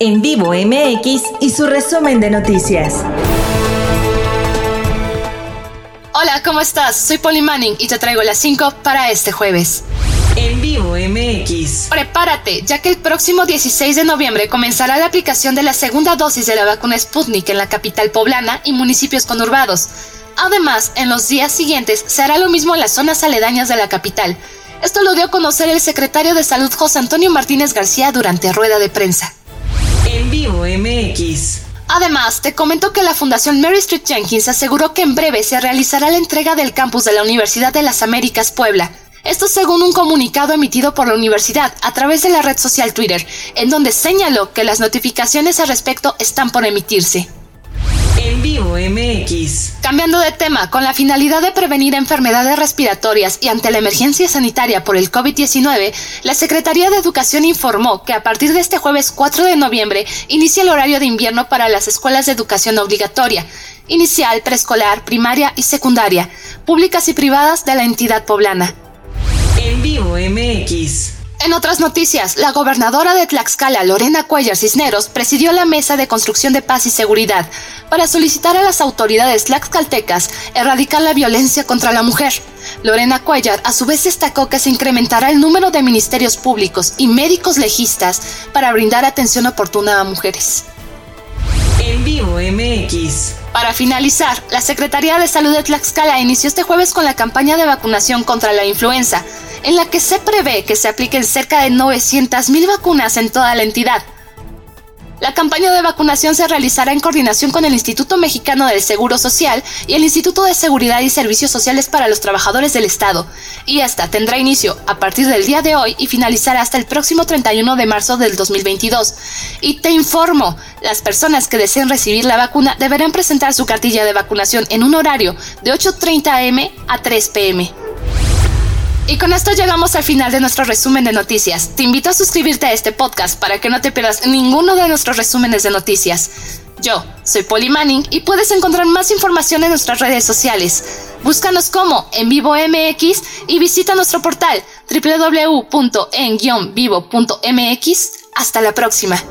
En vivo MX y su resumen de noticias. Hola, ¿cómo estás? Soy Polly Manning y te traigo las 5 para este jueves. En vivo MX. Prepárate, ya que el próximo 16 de noviembre comenzará la aplicación de la segunda dosis de la vacuna Sputnik en la capital poblana y municipios conurbados. Además, en los días siguientes se hará lo mismo en las zonas aledañas de la capital. Esto lo dio a conocer el secretario de Salud José Antonio Martínez García durante rueda de prensa. Además, te comento que la Fundación Mary Street Jenkins aseguró que en breve se realizará la entrega del campus de la Universidad de las Américas Puebla. Esto según un comunicado emitido por la universidad a través de la red social Twitter, en donde señaló que las notificaciones al respecto están por emitirse. En vivo MX. Cambiando de tema, con la finalidad de prevenir enfermedades respiratorias y ante la emergencia sanitaria por el COVID-19, la Secretaría de Educación informó que a partir de este jueves 4 de noviembre inicia el horario de invierno para las escuelas de educación obligatoria, inicial, preescolar, primaria y secundaria, públicas y privadas de la entidad poblana. En vivo MX. En otras noticias, la gobernadora de Tlaxcala, Lorena Cuellar Cisneros, presidió la Mesa de Construcción de Paz y Seguridad para solicitar a las autoridades tlaxcaltecas erradicar la violencia contra la mujer. Lorena Cuellar a su vez destacó que se incrementará el número de ministerios públicos y médicos legistas para brindar atención oportuna a mujeres. En vivo MX. Para finalizar, la Secretaría de Salud de Tlaxcala inició este jueves con la campaña de vacunación contra la influenza en la que se prevé que se apliquen cerca de 900.000 vacunas en toda la entidad. La campaña de vacunación se realizará en coordinación con el Instituto Mexicano del Seguro Social y el Instituto de Seguridad y Servicios Sociales para los Trabajadores del Estado, y esta tendrá inicio a partir del día de hoy y finalizará hasta el próximo 31 de marzo del 2022. Y te informo, las personas que deseen recibir la vacuna deberán presentar su cartilla de vacunación en un horario de 8.30 am a 3 pm. Y con esto llegamos al final de nuestro resumen de noticias. Te invito a suscribirte a este podcast para que no te pierdas ninguno de nuestros resúmenes de noticias. Yo soy Polly Manning y puedes encontrar más información en nuestras redes sociales. Búscanos como En Vivo MX y visita nuestro portal www.en-vivo.mx. Hasta la próxima.